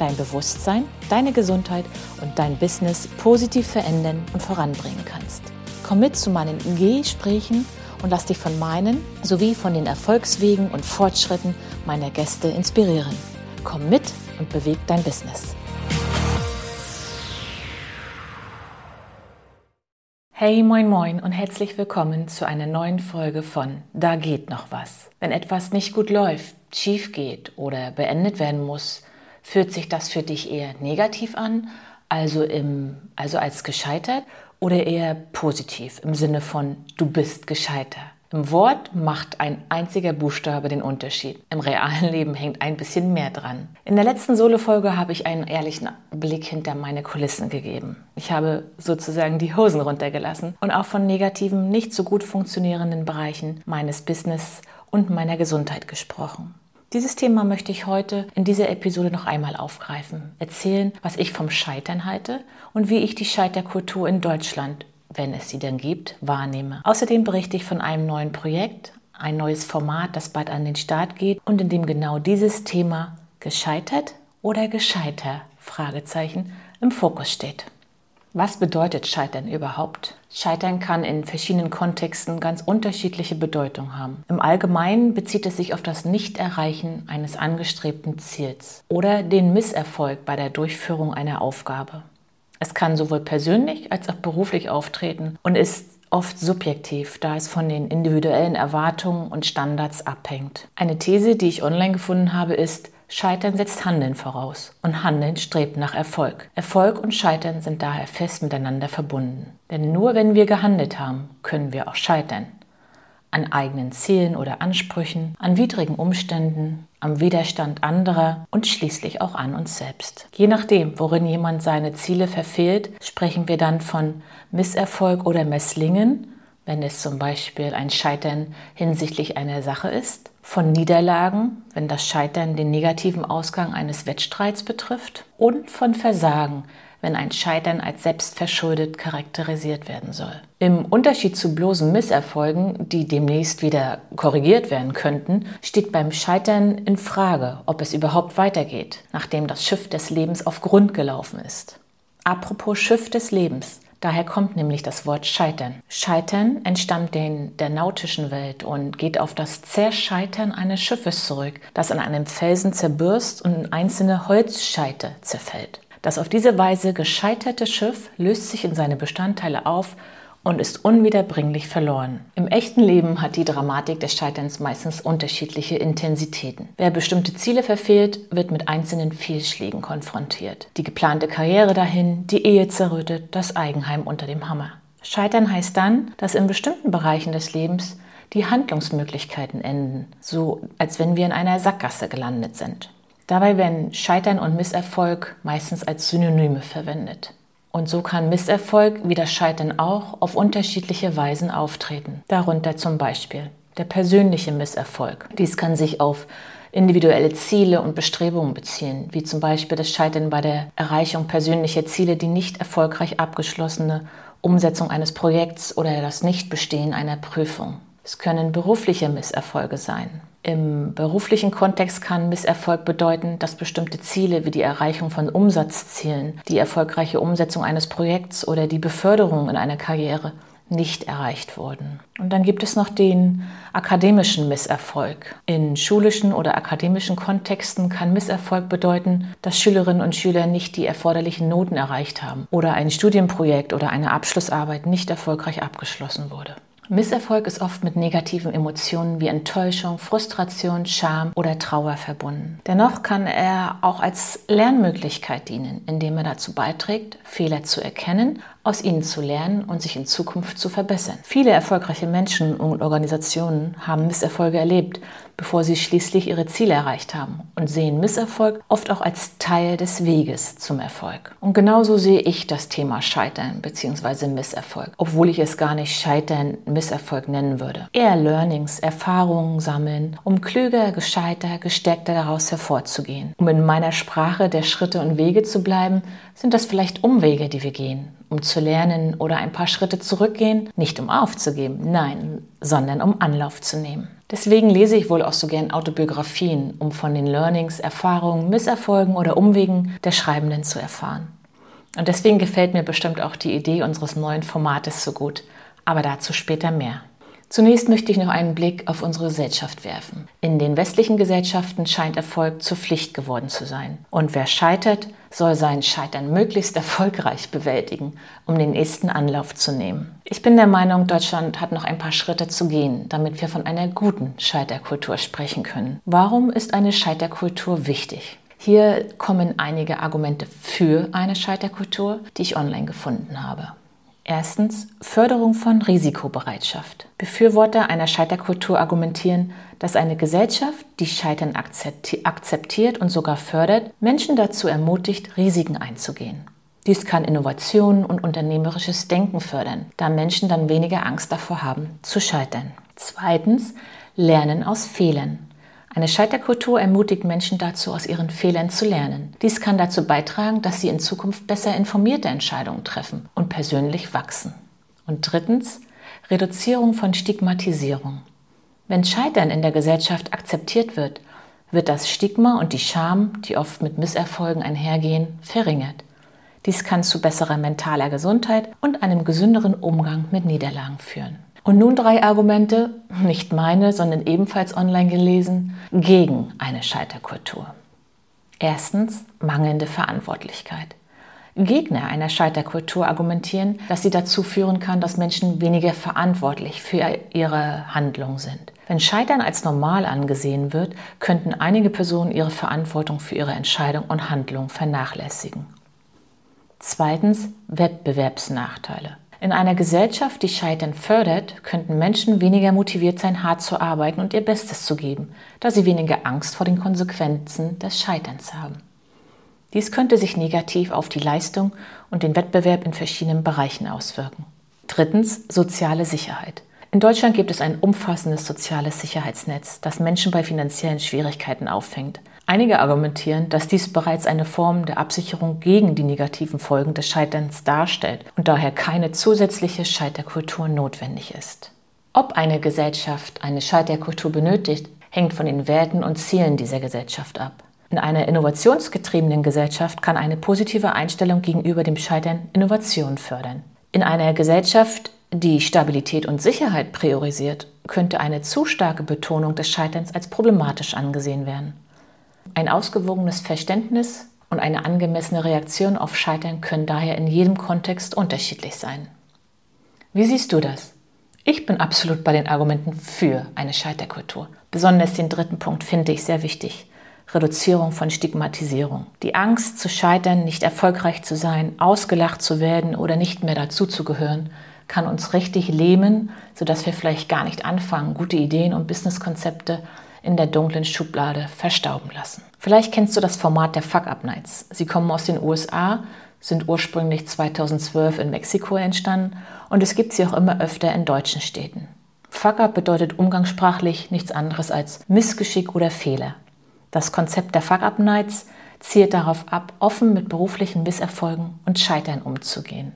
dein Bewusstsein, deine Gesundheit und dein Business positiv verändern und voranbringen kannst. Komm mit zu meinen Gesprächen und lass dich von meinen sowie von den Erfolgswegen und Fortschritten meiner Gäste inspirieren. Komm mit und beweg dein Business. Hey, moin, moin und herzlich willkommen zu einer neuen Folge von Da geht noch was. Wenn etwas nicht gut läuft, schief geht oder beendet werden muss, fühlt sich das für dich eher negativ an, also, im, also als gescheitert, oder eher positiv im Sinne von du bist gescheitert? Im Wort macht ein einziger Buchstabe den Unterschied. Im realen Leben hängt ein bisschen mehr dran. In der letzten Solo-Folge habe ich einen ehrlichen Blick hinter meine Kulissen gegeben. Ich habe sozusagen die Hosen runtergelassen und auch von negativen, nicht so gut funktionierenden Bereichen meines Business und meiner Gesundheit gesprochen. Dieses Thema möchte ich heute in dieser Episode noch einmal aufgreifen, erzählen, was ich vom Scheitern halte und wie ich die Scheiterkultur in Deutschland wenn es sie denn gibt, wahrnehme. Außerdem berichte ich von einem neuen Projekt, ein neues Format, das bald an den Start geht und in dem genau dieses Thema gescheitert oder gescheiter Fragezeichen im Fokus steht. Was bedeutet Scheitern überhaupt? Scheitern kann in verschiedenen Kontexten ganz unterschiedliche Bedeutung haben. Im Allgemeinen bezieht es sich auf das Nichterreichen eines angestrebten Ziels oder den Misserfolg bei der Durchführung einer Aufgabe. Es kann sowohl persönlich als auch beruflich auftreten und ist oft subjektiv, da es von den individuellen Erwartungen und Standards abhängt. Eine These, die ich online gefunden habe, ist, Scheitern setzt Handeln voraus und Handeln strebt nach Erfolg. Erfolg und Scheitern sind daher fest miteinander verbunden. Denn nur wenn wir gehandelt haben, können wir auch scheitern an eigenen Zielen oder Ansprüchen, an widrigen Umständen, am Widerstand anderer und schließlich auch an uns selbst. Je nachdem, worin jemand seine Ziele verfehlt, sprechen wir dann von Misserfolg oder Messlingen, wenn es zum Beispiel ein Scheitern hinsichtlich einer Sache ist, von Niederlagen, wenn das Scheitern den negativen Ausgang eines Wettstreits betrifft, und von Versagen, wenn ein Scheitern als selbstverschuldet charakterisiert werden soll. Im Unterschied zu bloßen Misserfolgen, die demnächst wieder korrigiert werden könnten, steht beim Scheitern in Frage, ob es überhaupt weitergeht, nachdem das Schiff des Lebens auf Grund gelaufen ist. Apropos Schiff des Lebens. Daher kommt nämlich das Wort Scheitern. Scheitern entstammt den, der nautischen Welt und geht auf das Zerscheitern eines Schiffes zurück, das an einem Felsen zerbürst und in einzelne Holzscheite zerfällt. Das auf diese Weise gescheiterte Schiff löst sich in seine Bestandteile auf und ist unwiederbringlich verloren. Im echten Leben hat die Dramatik des Scheiterns meistens unterschiedliche Intensitäten. Wer bestimmte Ziele verfehlt, wird mit einzelnen Fehlschlägen konfrontiert. Die geplante Karriere dahin, die Ehe zerrüttet, das Eigenheim unter dem Hammer. Scheitern heißt dann, dass in bestimmten Bereichen des Lebens die Handlungsmöglichkeiten enden, so als wenn wir in einer Sackgasse gelandet sind. Dabei werden Scheitern und Misserfolg meistens als Synonyme verwendet. Und so kann Misserfolg wie das Scheitern auch auf unterschiedliche Weisen auftreten. Darunter zum Beispiel der persönliche Misserfolg. Dies kann sich auf individuelle Ziele und Bestrebungen beziehen, wie zum Beispiel das Scheitern bei der Erreichung persönlicher Ziele, die nicht erfolgreich abgeschlossene Umsetzung eines Projekts oder das Nichtbestehen einer Prüfung. Es können berufliche Misserfolge sein. Im beruflichen Kontext kann Misserfolg bedeuten, dass bestimmte Ziele wie die Erreichung von Umsatzzielen, die erfolgreiche Umsetzung eines Projekts oder die Beförderung in einer Karriere nicht erreicht wurden. Und dann gibt es noch den akademischen Misserfolg. In schulischen oder akademischen Kontexten kann Misserfolg bedeuten, dass Schülerinnen und Schüler nicht die erforderlichen Noten erreicht haben oder ein Studienprojekt oder eine Abschlussarbeit nicht erfolgreich abgeschlossen wurde. Misserfolg ist oft mit negativen Emotionen wie Enttäuschung, Frustration, Scham oder Trauer verbunden. Dennoch kann er auch als Lernmöglichkeit dienen, indem er dazu beiträgt, Fehler zu erkennen, aus ihnen zu lernen und sich in Zukunft zu verbessern. Viele erfolgreiche Menschen und Organisationen haben Misserfolge erlebt, bevor sie schließlich ihre Ziele erreicht haben und sehen Misserfolg oft auch als Teil des Weges zum Erfolg. Und genauso sehe ich das Thema Scheitern bzw. Misserfolg, obwohl ich es gar nicht Scheitern, Misserfolg nennen würde. Eher Learnings, Erfahrungen sammeln, um klüger, gescheiter, gestärkter daraus hervorzugehen. Um in meiner Sprache der Schritte und Wege zu bleiben, sind das vielleicht Umwege, die wir gehen, um zu lernen oder ein paar Schritte zurückgehen, nicht um aufzugeben, nein, sondern um Anlauf zu nehmen. Deswegen lese ich wohl auch so gern Autobiografien, um von den Learnings, Erfahrungen, Misserfolgen oder Umwegen der Schreibenden zu erfahren. Und deswegen gefällt mir bestimmt auch die Idee unseres neuen Formates so gut. Aber dazu später mehr. Zunächst möchte ich noch einen Blick auf unsere Gesellschaft werfen. In den westlichen Gesellschaften scheint Erfolg zur Pflicht geworden zu sein. Und wer scheitert, soll sein Scheitern möglichst erfolgreich bewältigen, um den nächsten Anlauf zu nehmen. Ich bin der Meinung, Deutschland hat noch ein paar Schritte zu gehen, damit wir von einer guten Scheiterkultur sprechen können. Warum ist eine Scheiterkultur wichtig? Hier kommen einige Argumente für eine Scheiterkultur, die ich online gefunden habe. Erstens Förderung von Risikobereitschaft. Befürworter einer Scheiterkultur argumentieren, dass eine Gesellschaft, die Scheitern akzeptiert und sogar fördert, Menschen dazu ermutigt, Risiken einzugehen. Dies kann Innovationen und unternehmerisches Denken fördern, da Menschen dann weniger Angst davor haben, zu scheitern. Zweitens Lernen aus Fehlern. Eine Scheiterkultur ermutigt Menschen dazu, aus ihren Fehlern zu lernen. Dies kann dazu beitragen, dass sie in Zukunft besser informierte Entscheidungen treffen und persönlich wachsen. Und drittens, Reduzierung von Stigmatisierung. Wenn Scheitern in der Gesellschaft akzeptiert wird, wird das Stigma und die Scham, die oft mit Misserfolgen einhergehen, verringert. Dies kann zu besserer mentaler Gesundheit und einem gesünderen Umgang mit Niederlagen führen. Und nun drei Argumente, nicht meine, sondern ebenfalls online gelesen, gegen eine Scheiterkultur. Erstens mangelnde Verantwortlichkeit. Gegner einer Scheiterkultur argumentieren, dass sie dazu führen kann, dass Menschen weniger verantwortlich für ihre Handlung sind. Wenn Scheitern als normal angesehen wird, könnten einige Personen ihre Verantwortung für ihre Entscheidung und Handlung vernachlässigen. Zweitens Wettbewerbsnachteile. In einer Gesellschaft, die Scheitern fördert, könnten Menschen weniger motiviert sein, hart zu arbeiten und ihr Bestes zu geben, da sie weniger Angst vor den Konsequenzen des Scheiterns haben. Dies könnte sich negativ auf die Leistung und den Wettbewerb in verschiedenen Bereichen auswirken. Drittens soziale Sicherheit. In Deutschland gibt es ein umfassendes soziales Sicherheitsnetz, das Menschen bei finanziellen Schwierigkeiten auffängt. Einige argumentieren, dass dies bereits eine Form der Absicherung gegen die negativen Folgen des Scheiterns darstellt und daher keine zusätzliche Scheiterkultur notwendig ist. Ob eine Gesellschaft eine Scheiterkultur benötigt, hängt von den Werten und Zielen dieser Gesellschaft ab. In einer innovationsgetriebenen Gesellschaft kann eine positive Einstellung gegenüber dem Scheitern Innovation fördern. In einer Gesellschaft, die Stabilität und Sicherheit priorisiert, könnte eine zu starke Betonung des Scheiterns als problematisch angesehen werden. Ein ausgewogenes Verständnis und eine angemessene Reaktion auf Scheitern können daher in jedem Kontext unterschiedlich sein. Wie siehst du das? Ich bin absolut bei den Argumenten für eine Scheiterkultur. Besonders den dritten Punkt finde ich sehr wichtig. Reduzierung von Stigmatisierung. Die Angst zu scheitern, nicht erfolgreich zu sein, ausgelacht zu werden oder nicht mehr dazuzugehören, kann uns richtig lähmen, sodass wir vielleicht gar nicht anfangen, gute Ideen und Businesskonzepte in der dunklen Schublade verstauben lassen. Vielleicht kennst du das Format der Fuck-Up-Nights. Sie kommen aus den USA, sind ursprünglich 2012 in Mexiko entstanden und es gibt sie auch immer öfter in deutschen Städten. Fuck-Up bedeutet umgangssprachlich nichts anderes als Missgeschick oder Fehler. Das Konzept der Fuck-Up-Nights zielt darauf ab, offen mit beruflichen Misserfolgen und Scheitern umzugehen.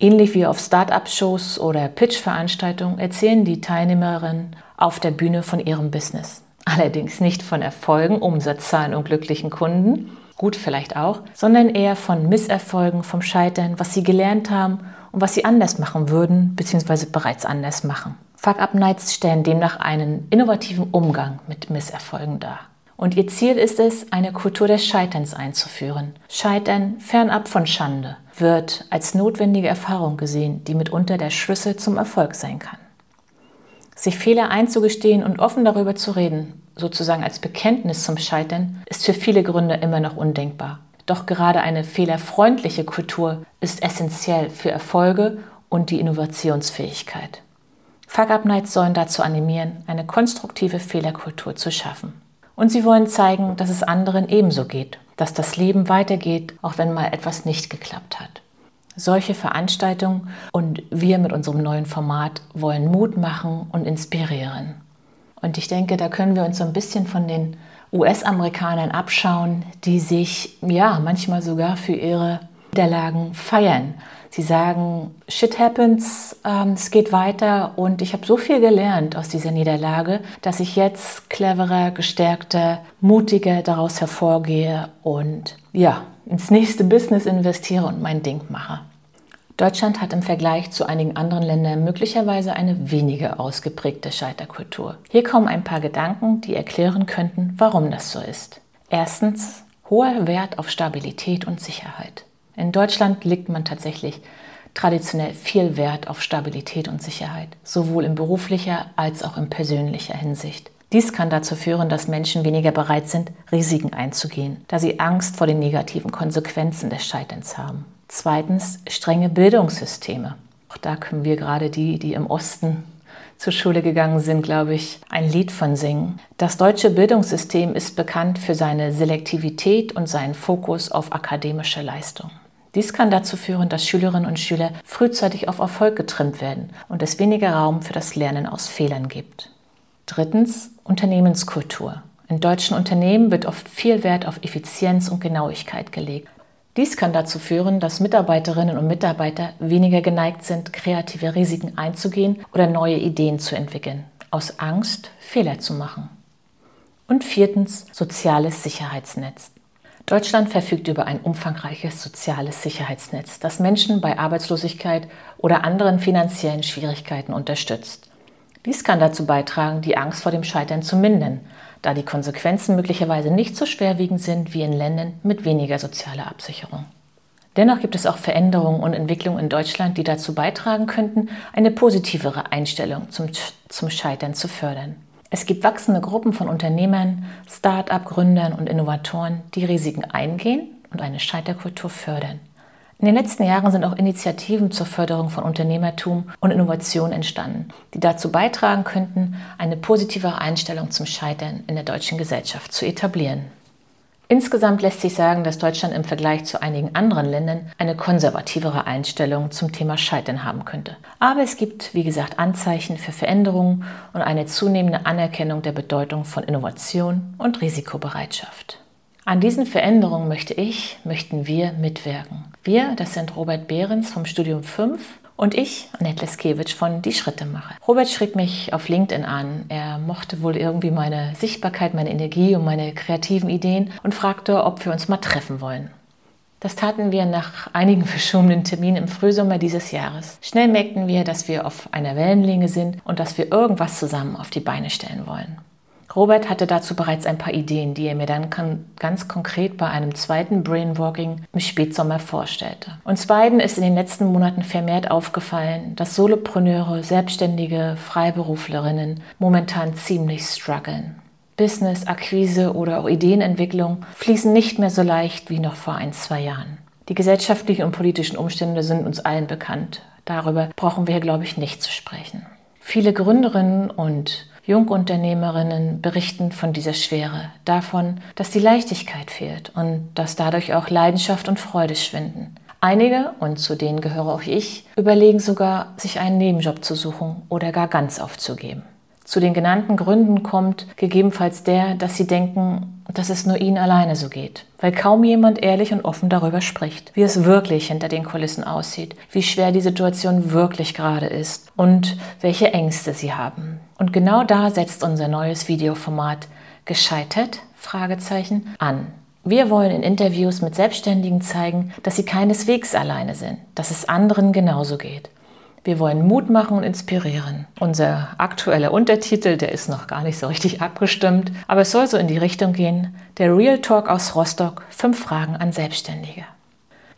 Ähnlich wie auf Start-up-Shows oder Pitch-Veranstaltungen erzählen die Teilnehmerinnen auf der Bühne von ihrem Business. Allerdings nicht von Erfolgen, Umsatzzahlen und glücklichen Kunden, gut vielleicht auch, sondern eher von Misserfolgen, vom Scheitern, was sie gelernt haben und was sie anders machen würden bzw. bereits anders machen. Fuck-Up-Nights stellen demnach einen innovativen Umgang mit Misserfolgen dar. Und ihr Ziel ist es, eine Kultur des Scheiterns einzuführen. Scheitern, fernab von Schande, wird als notwendige Erfahrung gesehen, die mitunter der Schlüssel zum Erfolg sein kann. Sich Fehler einzugestehen und offen darüber zu reden, sozusagen als Bekenntnis zum Scheitern, ist für viele Gründer immer noch undenkbar. Doch gerade eine fehlerfreundliche Kultur ist essentiell für Erfolge und die Innovationsfähigkeit. Fuck-Up-Nights sollen dazu animieren, eine konstruktive Fehlerkultur zu schaffen. Und sie wollen zeigen, dass es anderen ebenso geht, dass das Leben weitergeht, auch wenn mal etwas nicht geklappt hat. Solche Veranstaltungen und wir mit unserem neuen Format wollen Mut machen und inspirieren. Und ich denke, da können wir uns so ein bisschen von den US-Amerikanern abschauen, die sich ja manchmal sogar für ihre Niederlagen feiern. Sie sagen, shit happens, ähm, es geht weiter und ich habe so viel gelernt aus dieser Niederlage, dass ich jetzt cleverer, gestärkter, mutiger daraus hervorgehe und ja, ins nächste Business investiere und mein Ding mache. Deutschland hat im Vergleich zu einigen anderen Ländern möglicherweise eine weniger ausgeprägte Scheiterkultur. Hier kommen ein paar Gedanken, die erklären könnten, warum das so ist. Erstens, hoher Wert auf Stabilität und Sicherheit. In Deutschland legt man tatsächlich traditionell viel Wert auf Stabilität und Sicherheit, sowohl in beruflicher als auch in persönlicher Hinsicht. Dies kann dazu führen, dass Menschen weniger bereit sind, Risiken einzugehen, da sie Angst vor den negativen Konsequenzen des Scheiterns haben. Zweitens strenge Bildungssysteme. Auch da können wir gerade die, die im Osten zur Schule gegangen sind, glaube ich, ein Lied von singen. Das deutsche Bildungssystem ist bekannt für seine Selektivität und seinen Fokus auf akademische Leistung. Dies kann dazu führen, dass Schülerinnen und Schüler frühzeitig auf Erfolg getrimmt werden und es weniger Raum für das Lernen aus Fehlern gibt. Drittens Unternehmenskultur. In deutschen Unternehmen wird oft viel Wert auf Effizienz und Genauigkeit gelegt. Dies kann dazu führen, dass Mitarbeiterinnen und Mitarbeiter weniger geneigt sind, kreative Risiken einzugehen oder neue Ideen zu entwickeln, aus Angst, Fehler zu machen. Und viertens soziales Sicherheitsnetz. Deutschland verfügt über ein umfangreiches soziales Sicherheitsnetz, das Menschen bei Arbeitslosigkeit oder anderen finanziellen Schwierigkeiten unterstützt. Dies kann dazu beitragen, die Angst vor dem Scheitern zu mindern, da die Konsequenzen möglicherweise nicht so schwerwiegend sind wie in Ländern mit weniger sozialer Absicherung. Dennoch gibt es auch Veränderungen und Entwicklungen in Deutschland, die dazu beitragen könnten, eine positivere Einstellung zum, zum Scheitern zu fördern. Es gibt wachsende Gruppen von Unternehmern, Start-up-Gründern und Innovatoren, die Risiken eingehen und eine Scheiterkultur fördern. In den letzten Jahren sind auch Initiativen zur Förderung von Unternehmertum und Innovation entstanden, die dazu beitragen könnten, eine positive Einstellung zum Scheitern in der deutschen Gesellschaft zu etablieren. Insgesamt lässt sich sagen, dass Deutschland im Vergleich zu einigen anderen Ländern eine konservativere Einstellung zum Thema Scheitern haben könnte. Aber es gibt, wie gesagt, Anzeichen für Veränderungen und eine zunehmende Anerkennung der Bedeutung von Innovation und Risikobereitschaft. An diesen Veränderungen möchte ich, möchten wir mitwirken. Wir, das sind Robert Behrens vom Studium 5 und ich, Annette Leskewitsch von Die Schritte mache. Robert schrieb mich auf LinkedIn an. Er mochte wohl irgendwie meine Sichtbarkeit, meine Energie und meine kreativen Ideen und fragte, ob wir uns mal treffen wollen. Das taten wir nach einigen verschobenen Terminen im Frühsommer dieses Jahres. Schnell merkten wir, dass wir auf einer Wellenlänge sind und dass wir irgendwas zusammen auf die Beine stellen wollen. Robert hatte dazu bereits ein paar Ideen, die er mir dann ganz konkret bei einem zweiten Brainwalking im Spätsommer vorstellte. Uns beiden ist in den letzten Monaten vermehrt aufgefallen, dass Solopreneure, Selbstständige, Freiberuflerinnen momentan ziemlich strugglen. Business, Akquise oder auch Ideenentwicklung fließen nicht mehr so leicht wie noch vor ein, zwei Jahren. Die gesellschaftlichen und politischen Umstände sind uns allen bekannt. Darüber brauchen wir, glaube ich, nicht zu sprechen. Viele Gründerinnen und Jungunternehmerinnen berichten von dieser Schwere, davon, dass die Leichtigkeit fehlt und dass dadurch auch Leidenschaft und Freude schwinden. Einige, und zu denen gehöre auch ich, überlegen sogar, sich einen Nebenjob zu suchen oder gar ganz aufzugeben. Zu den genannten Gründen kommt gegebenenfalls der, dass sie denken, dass es nur ihnen alleine so geht, weil kaum jemand ehrlich und offen darüber spricht, wie es wirklich hinter den Kulissen aussieht, wie schwer die Situation wirklich gerade ist und welche Ängste sie haben. Und genau da setzt unser neues Videoformat Gescheitert? an. Wir wollen in Interviews mit Selbstständigen zeigen, dass sie keineswegs alleine sind, dass es anderen genauso geht. Wir wollen Mut machen und inspirieren. Unser aktueller Untertitel, der ist noch gar nicht so richtig abgestimmt, aber es soll so in die Richtung gehen, der Real Talk aus Rostock, fünf Fragen an Selbstständige.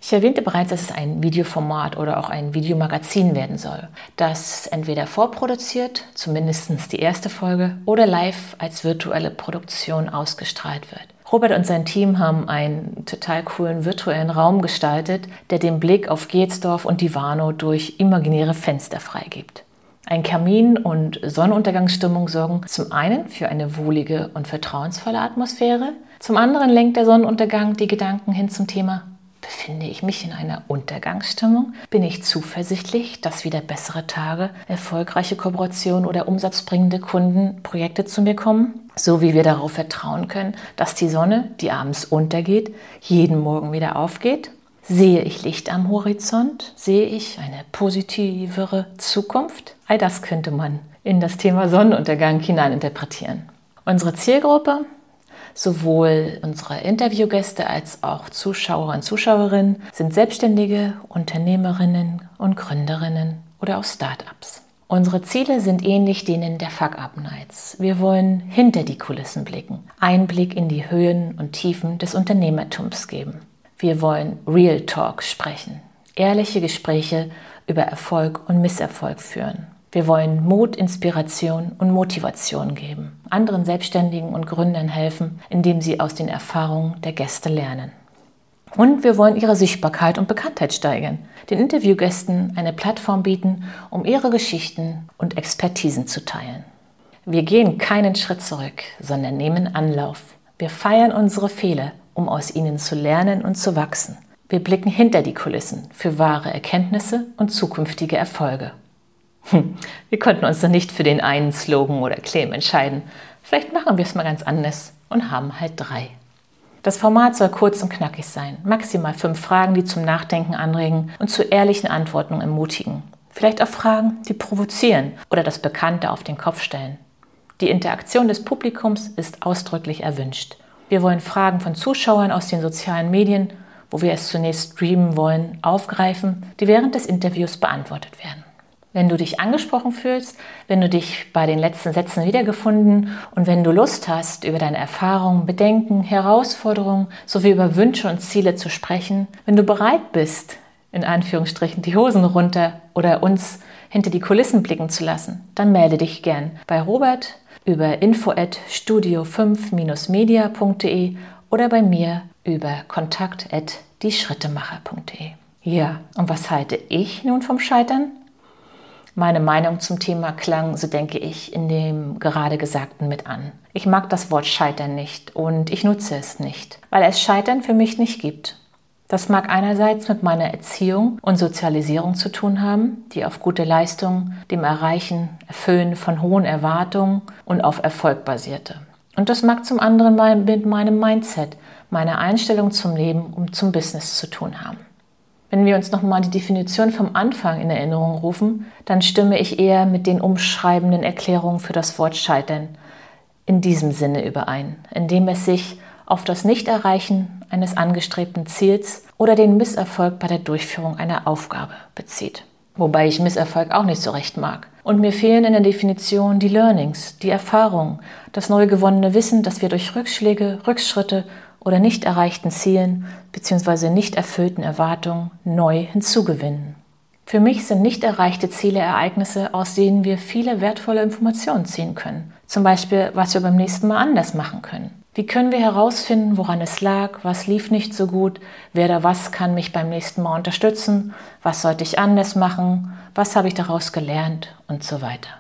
Ich erwähnte bereits, dass es ein Videoformat oder auch ein Videomagazin werden soll, das entweder vorproduziert, zumindest die erste Folge, oder live als virtuelle Produktion ausgestrahlt wird. Robert und sein Team haben einen total coolen virtuellen Raum gestaltet, der den Blick auf Geetsdorf und die Warnow durch imaginäre Fenster freigibt. Ein Kamin und Sonnenuntergangsstimmung sorgen zum einen für eine wohlige und vertrauensvolle Atmosphäre, zum anderen lenkt der Sonnenuntergang die Gedanken hin zum Thema Befinde ich mich in einer Untergangsstimmung? Bin ich zuversichtlich, dass wieder bessere Tage, erfolgreiche Kooperationen oder umsatzbringende Kundenprojekte zu mir kommen? So wie wir darauf vertrauen können, dass die Sonne, die abends untergeht, jeden Morgen wieder aufgeht? Sehe ich Licht am Horizont? Sehe ich eine positivere Zukunft? All das könnte man in das Thema Sonnenuntergang hineininterpretieren. Unsere Zielgruppe Sowohl unsere Interviewgäste als auch Zuschauer und Zuschauerinnen sind Selbstständige, Unternehmerinnen und Gründerinnen oder auch Startups. Unsere Ziele sind ähnlich denen der Fuck-Up Nights. Wir wollen hinter die Kulissen blicken, Einblick in die Höhen und Tiefen des Unternehmertums geben. Wir wollen Real Talk sprechen, ehrliche Gespräche über Erfolg und Misserfolg führen. Wir wollen Mut, Inspiration und Motivation geben, anderen Selbstständigen und Gründern helfen, indem sie aus den Erfahrungen der Gäste lernen. Und wir wollen ihre Sichtbarkeit und Bekanntheit steigern, den Interviewgästen eine Plattform bieten, um ihre Geschichten und Expertisen zu teilen. Wir gehen keinen Schritt zurück, sondern nehmen Anlauf. Wir feiern unsere Fehler, um aus ihnen zu lernen und zu wachsen. Wir blicken hinter die Kulissen für wahre Erkenntnisse und zukünftige Erfolge. Wir konnten uns noch nicht für den einen Slogan oder Claim entscheiden. Vielleicht machen wir es mal ganz anders und haben halt drei. Das Format soll kurz und knackig sein. Maximal fünf Fragen, die zum Nachdenken anregen und zu ehrlichen Antworten ermutigen. Vielleicht auch Fragen, die provozieren oder das Bekannte auf den Kopf stellen. Die Interaktion des Publikums ist ausdrücklich erwünscht. Wir wollen Fragen von Zuschauern aus den sozialen Medien, wo wir es zunächst streamen wollen, aufgreifen, die während des Interviews beantwortet werden. Wenn du dich angesprochen fühlst, wenn du dich bei den letzten Sätzen wiedergefunden und wenn du Lust hast, über deine Erfahrungen, Bedenken, Herausforderungen sowie über Wünsche und Ziele zu sprechen, wenn du bereit bist, in Anführungsstrichen die Hosen runter oder uns hinter die Kulissen blicken zu lassen, dann melde dich gern bei Robert über info at studio5-media.de oder bei mir über kontakt at dieschrittemacher.de. Ja, und was halte ich nun vom Scheitern? Meine Meinung zum Thema klang, so denke ich, in dem gerade Gesagten mit an. Ich mag das Wort Scheitern nicht und ich nutze es nicht, weil es Scheitern für mich nicht gibt. Das mag einerseits mit meiner Erziehung und Sozialisierung zu tun haben, die auf gute Leistung, dem Erreichen, Erfüllen von hohen Erwartungen und auf Erfolg basierte. Und das mag zum anderen mit meinem Mindset, meiner Einstellung zum Leben und zum Business zu tun haben. Wenn wir uns nochmal die Definition vom Anfang in Erinnerung rufen, dann stimme ich eher mit den umschreibenden Erklärungen für das Wort Scheitern in diesem Sinne überein, indem es sich auf das Nichterreichen eines angestrebten Ziels oder den Misserfolg bei der Durchführung einer Aufgabe bezieht. Wobei ich Misserfolg auch nicht so recht mag. Und mir fehlen in der Definition die Learnings, die Erfahrungen, das neu gewonnene Wissen, das wir durch Rückschläge, Rückschritte oder nicht erreichten Zielen bzw. nicht erfüllten Erwartungen neu hinzugewinnen. Für mich sind nicht erreichte Ziele Ereignisse, aus denen wir viele wertvolle Informationen ziehen können. Zum Beispiel, was wir beim nächsten Mal anders machen können. Wie können wir herausfinden, woran es lag, was lief nicht so gut, wer oder was kann mich beim nächsten Mal unterstützen, was sollte ich anders machen, was habe ich daraus gelernt und so weiter.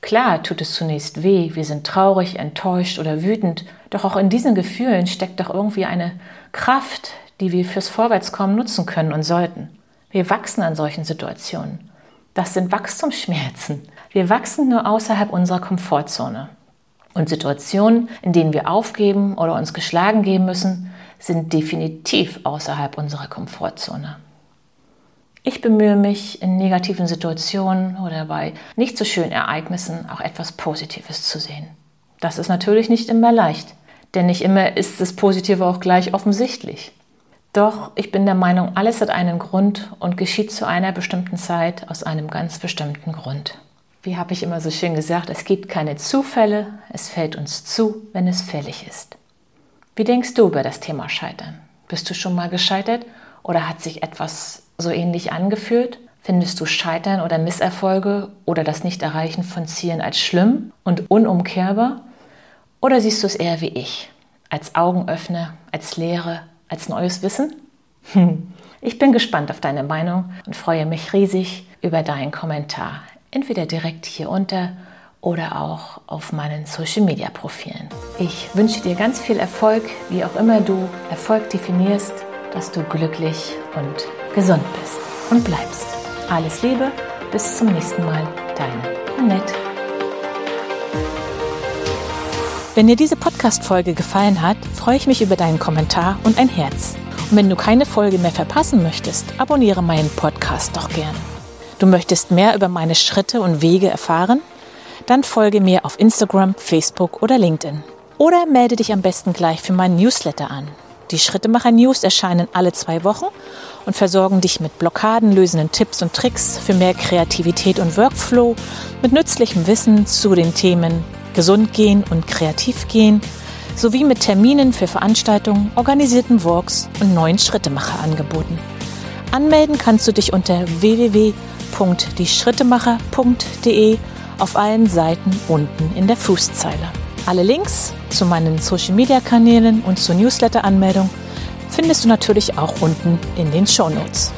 Klar tut es zunächst weh, wir sind traurig, enttäuscht oder wütend, doch auch in diesen Gefühlen steckt doch irgendwie eine Kraft, die wir fürs Vorwärtskommen nutzen können und sollten. Wir wachsen an solchen Situationen. Das sind Wachstumsschmerzen. Wir wachsen nur außerhalb unserer Komfortzone. Und Situationen, in denen wir aufgeben oder uns geschlagen geben müssen, sind definitiv außerhalb unserer Komfortzone. Ich bemühe mich, in negativen Situationen oder bei nicht so schönen Ereignissen auch etwas Positives zu sehen. Das ist natürlich nicht immer leicht, denn nicht immer ist das Positive auch gleich offensichtlich. Doch ich bin der Meinung, alles hat einen Grund und geschieht zu einer bestimmten Zeit aus einem ganz bestimmten Grund. Wie habe ich immer so schön gesagt, es gibt keine Zufälle, es fällt uns zu, wenn es fällig ist. Wie denkst du über das Thema Scheitern? Bist du schon mal gescheitert oder hat sich etwas so ähnlich angefühlt? Findest du Scheitern oder Misserfolge oder das Nichterreichen von Zielen als schlimm und unumkehrbar? Oder siehst du es eher wie ich? als Augenöffner, als Lehre, als neues Wissen? Ich bin gespannt auf deine Meinung und freue mich riesig über deinen Kommentar. Entweder direkt hier unter oder auch auf meinen Social Media Profilen. Ich wünsche dir ganz viel Erfolg, wie auch immer du Erfolg definierst, dass du glücklich und gesund bist und bleibst. Alles Liebe, bis zum nächsten Mal, deine Annette. Wenn dir diese Podcast-Folge gefallen hat, freue ich mich über deinen Kommentar und ein Herz. Und wenn du keine Folge mehr verpassen möchtest, abonniere meinen Podcast doch gern. Du möchtest mehr über meine Schritte und Wege erfahren? Dann folge mir auf Instagram, Facebook oder LinkedIn. Oder melde dich am besten gleich für meinen Newsletter an. Die Schrittemacher News erscheinen alle zwei Wochen und versorgen dich mit blockadenlösenden Tipps und Tricks für mehr Kreativität und Workflow, mit nützlichem Wissen zu den Themen Gesund gehen und kreativ gehen, sowie mit Terminen für Veranstaltungen, organisierten Walks und neuen Schrittemacher-Angeboten. Anmelden kannst du dich unter www.dieschrittemacher.de auf allen Seiten unten in der Fußzeile. Alle Links zu meinen Social-Media-Kanälen und zur Newsletter-Anmeldung findest du natürlich auch unten in den Show Notes.